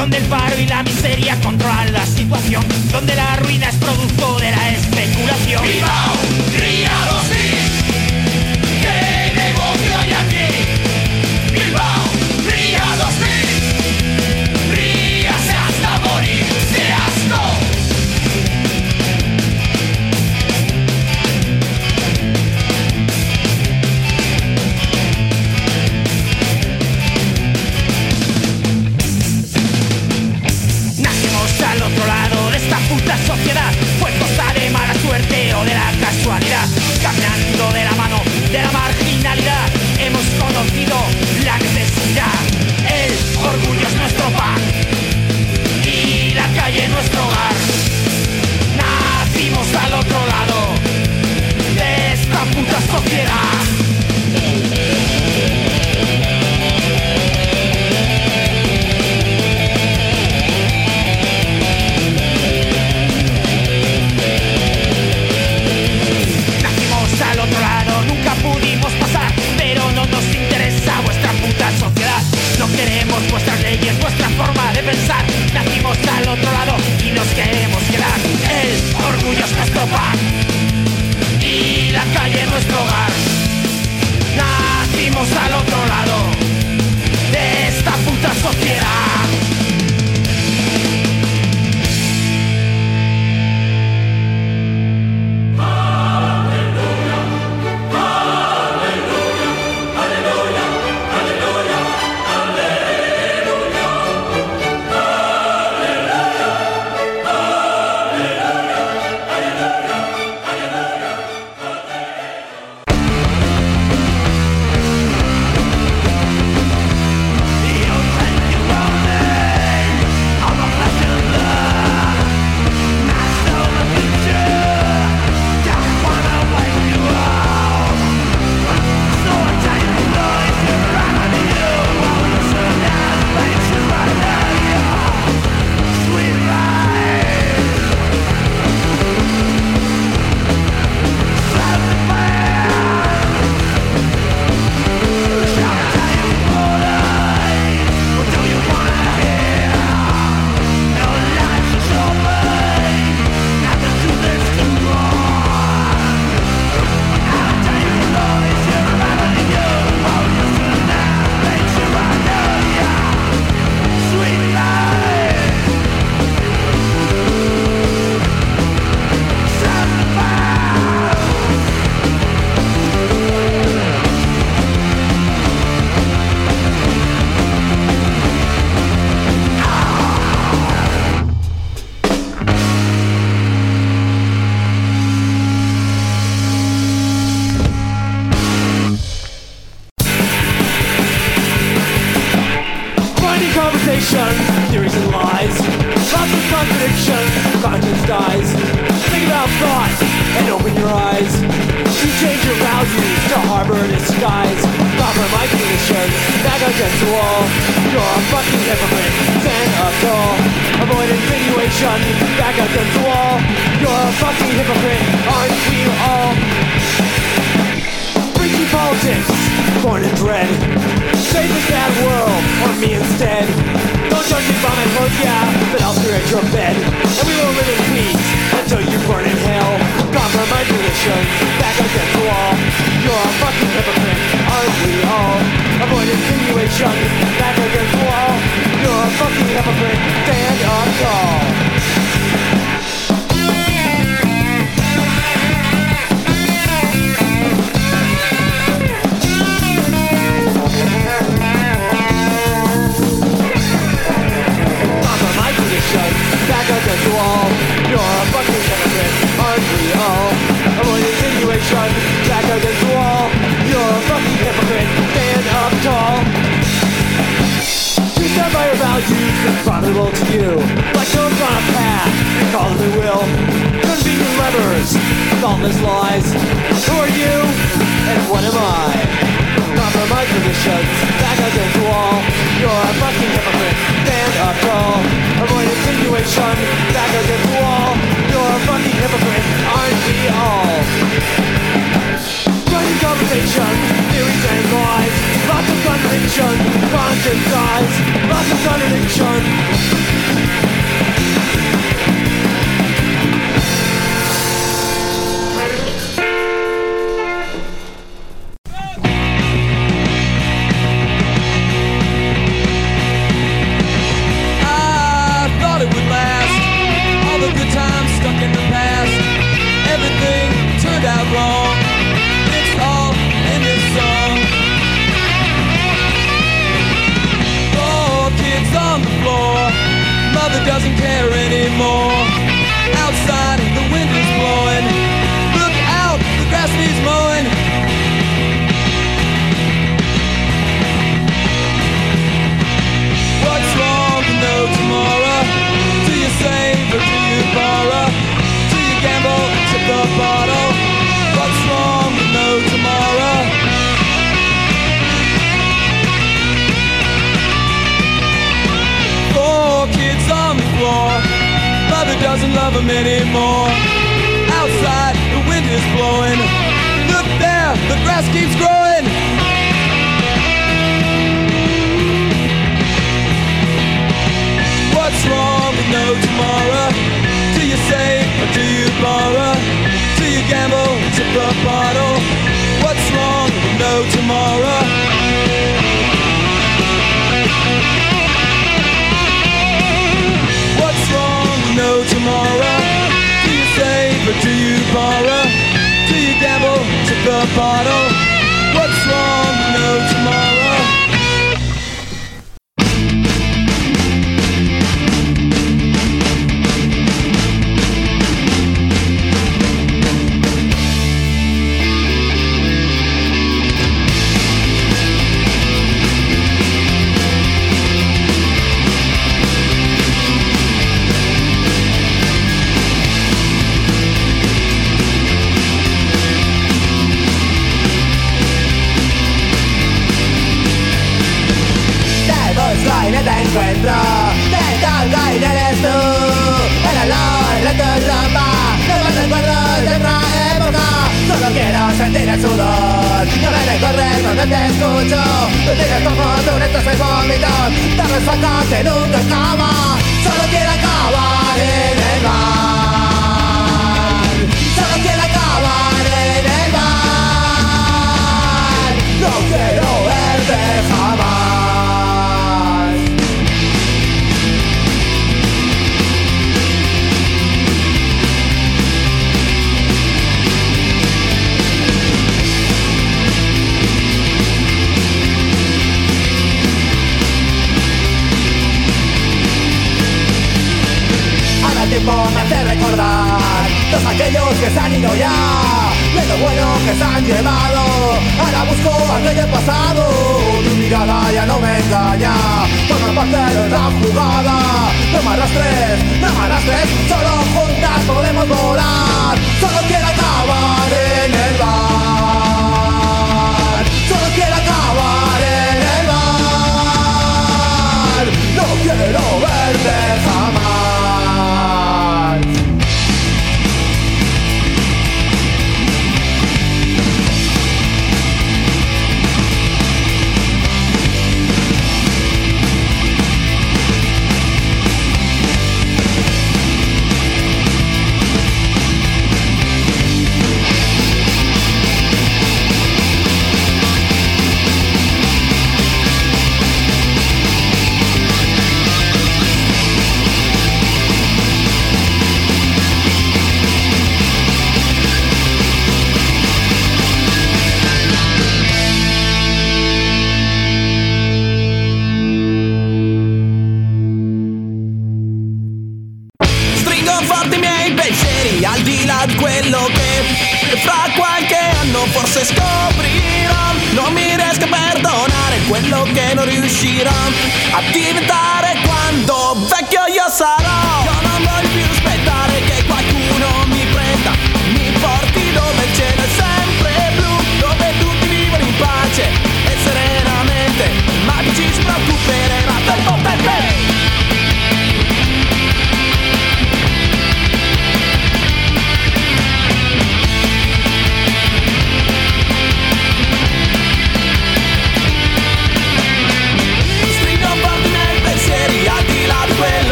donde el paro y la miseria controlan la situación, donde la you at your bed And we will live in peace until you burn in hell. Compromise tradition, back against the wall. You're a fucking hypocrite, aren't we all? Avoid insinuation, back against the wall. You're a fucking hypocrite, stand on call We all. Avoid insinuation, back against the wall. You're a fucking hypocrite, stand up tall. You stand by your values, profitable to you. On a path, call will. Convenient levers, lies. Who are you, and what am I? Back against the wall. You're a fucking hypocrite, stand up tall. Avoid insinuation, back against the wall fucking hypocrite, aren't we all? Gun conversation, theories and lies. Lots of contradiction, conscience dies Lots of contradiction.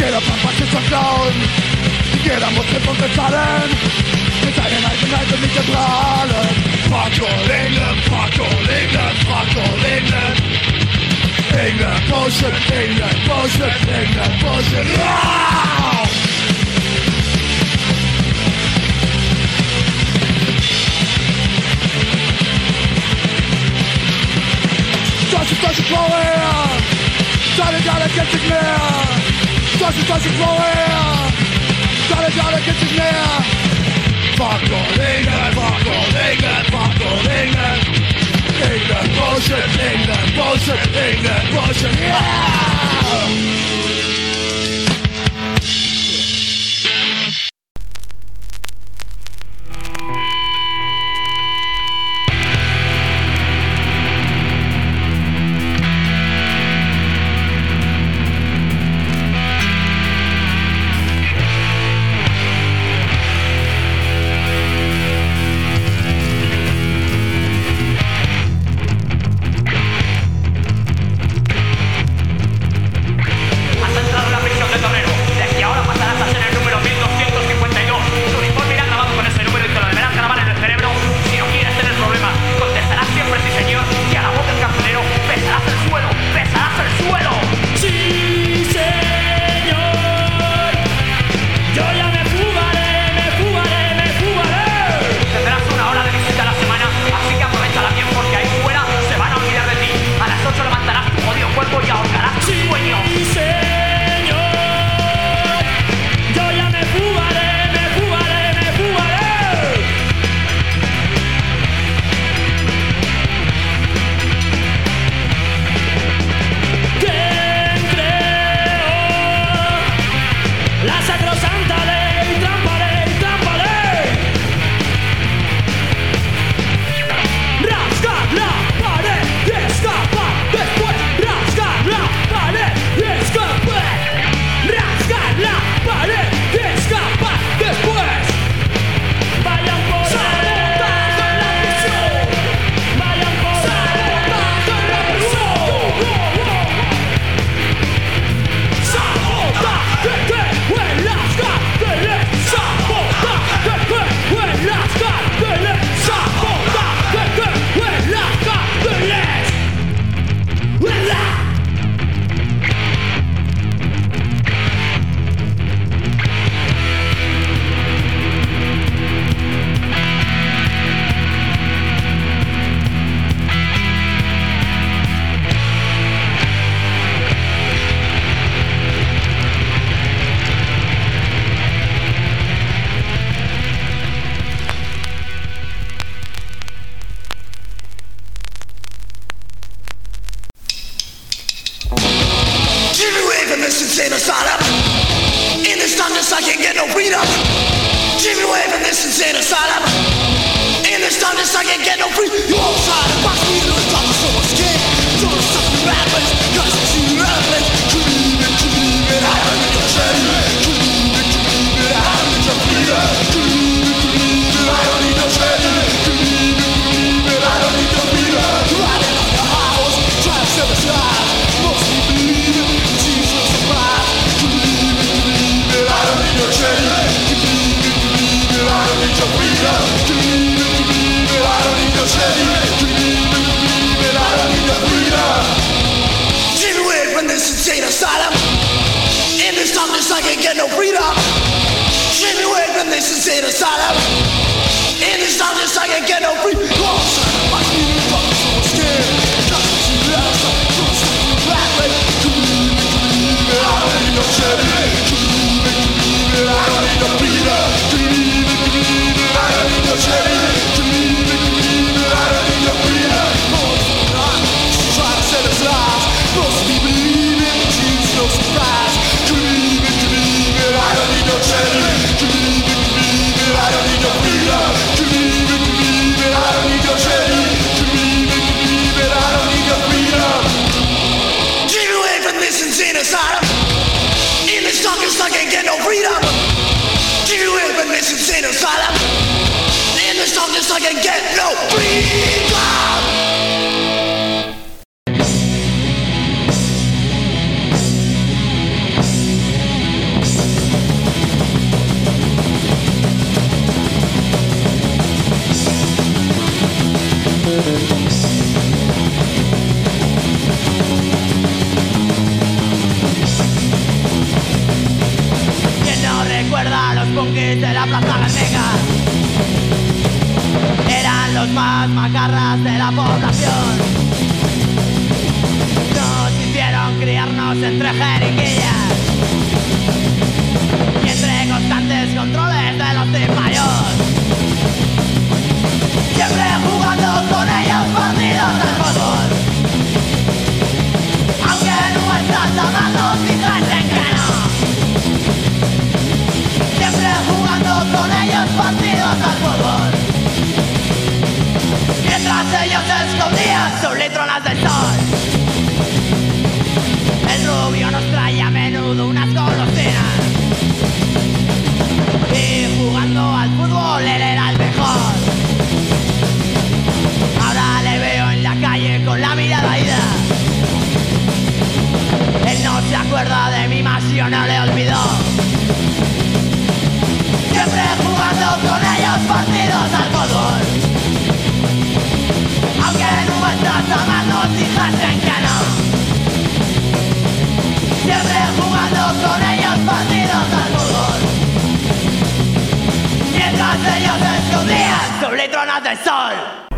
Jeder verpackt ist zum Clown. Jeder muss den Mund bezahlen. Mit seinen Eigenheit und nicht den Prahlen. Fuck all England, fuck all England, fuck England. England Bullshit, England Bullshit, England Bullshit. Deutsche, deutsche Frauen, seine Geile kennt sich mehr. Doesn't, doesn't flow here Gotta, gotta get you near Fuck all England, fuck all England, fuck all England. England bullshit, England bullshit, England bullshit, yeah! en traje y entre constantes controles de los tipayos Siempre jugando con ellos partidos de fútbol Aunque nuestras amados dicen que no Siempre jugando con ellos partidos de fútbol Mientras ellos escondían sus litronas del sol. Tronos del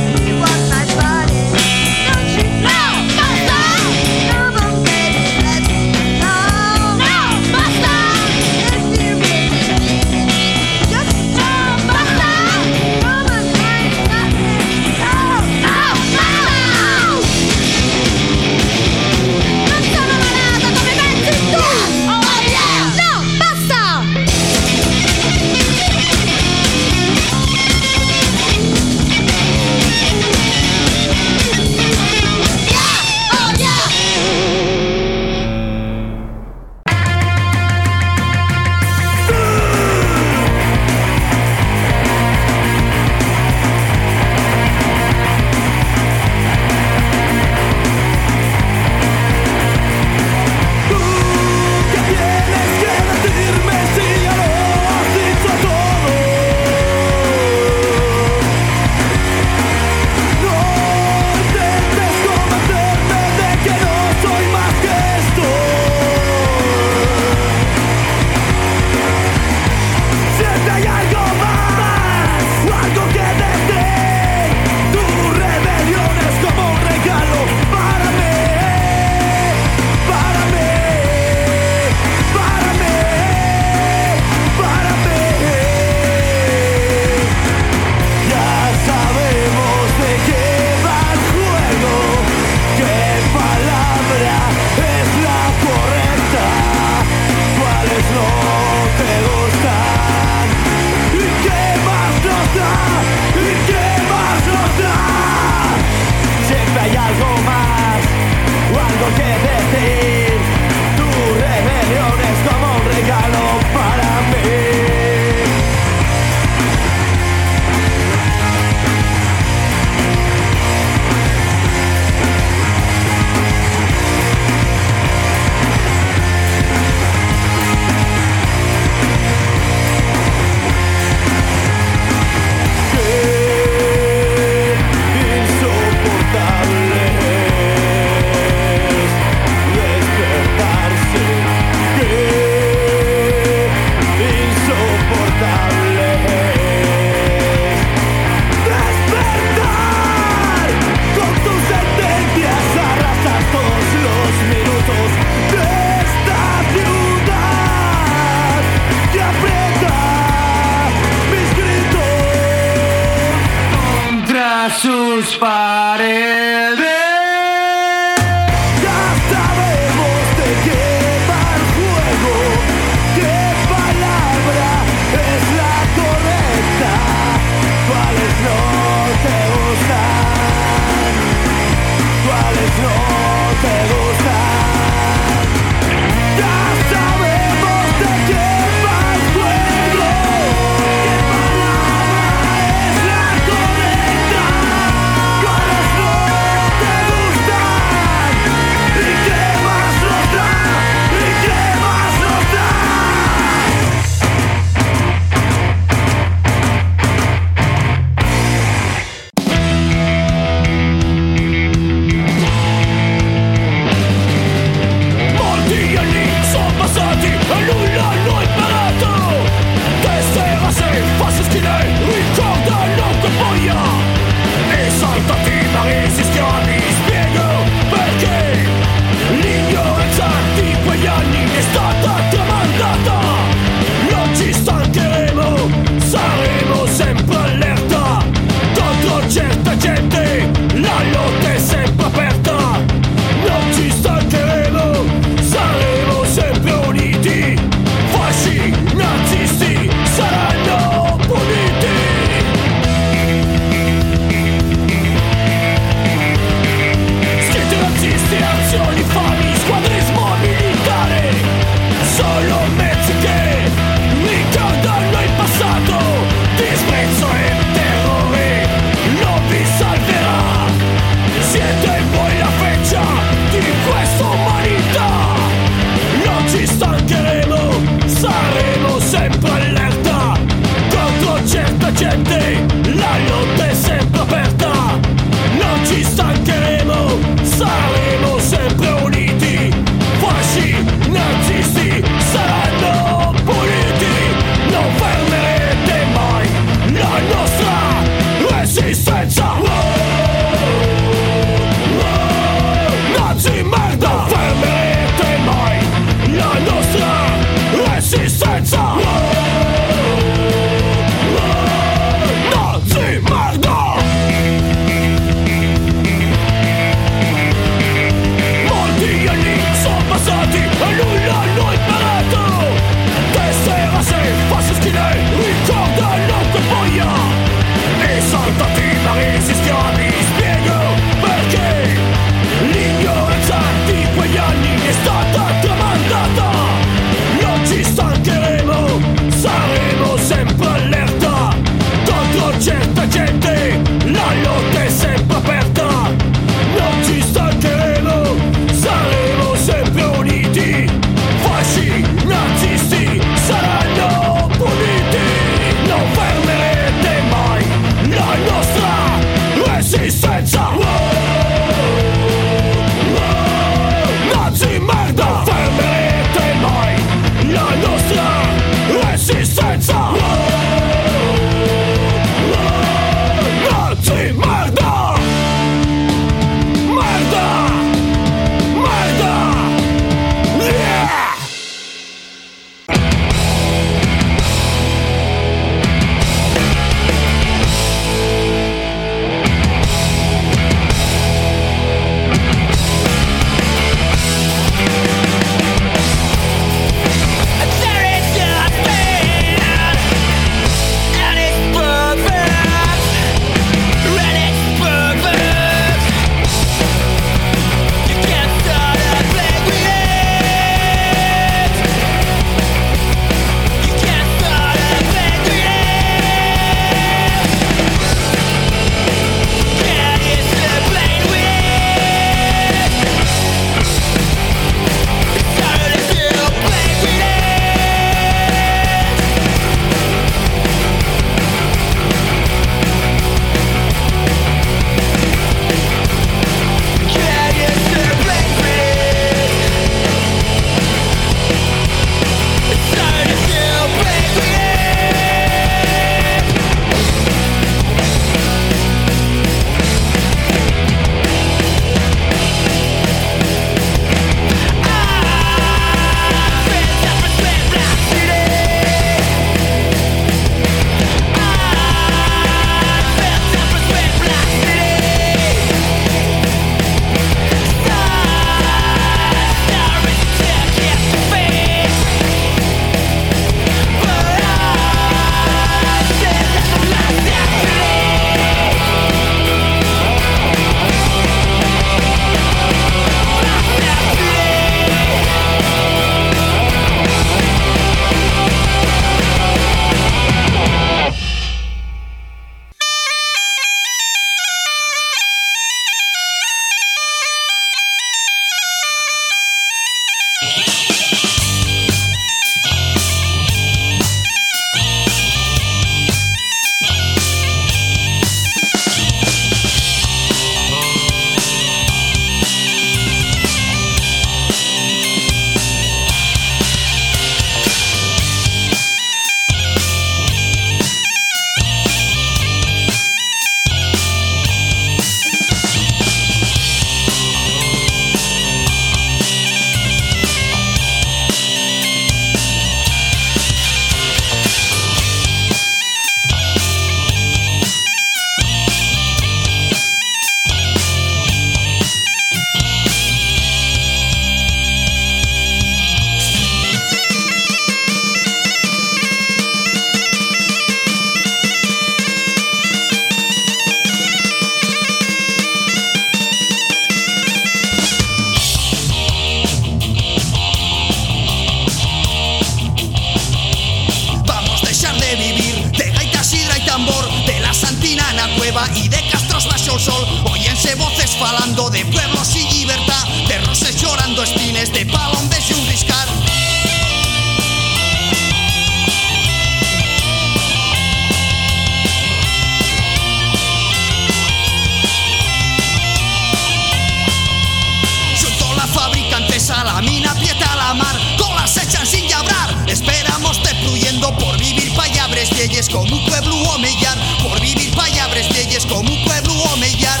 leyes como un pueblo omellar Por vivir payabres leyes como un pueblo omellar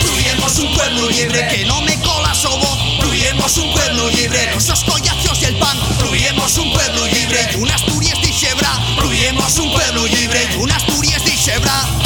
Fluyemos un pueblo libre que no me cola su voz Fluyemos un pueblo libre, los oscollazos y el pan. Fluyemos un pueblo libre y un Asturias de Xebra. Fluyemos un pueblo libre y un Asturias de Xebra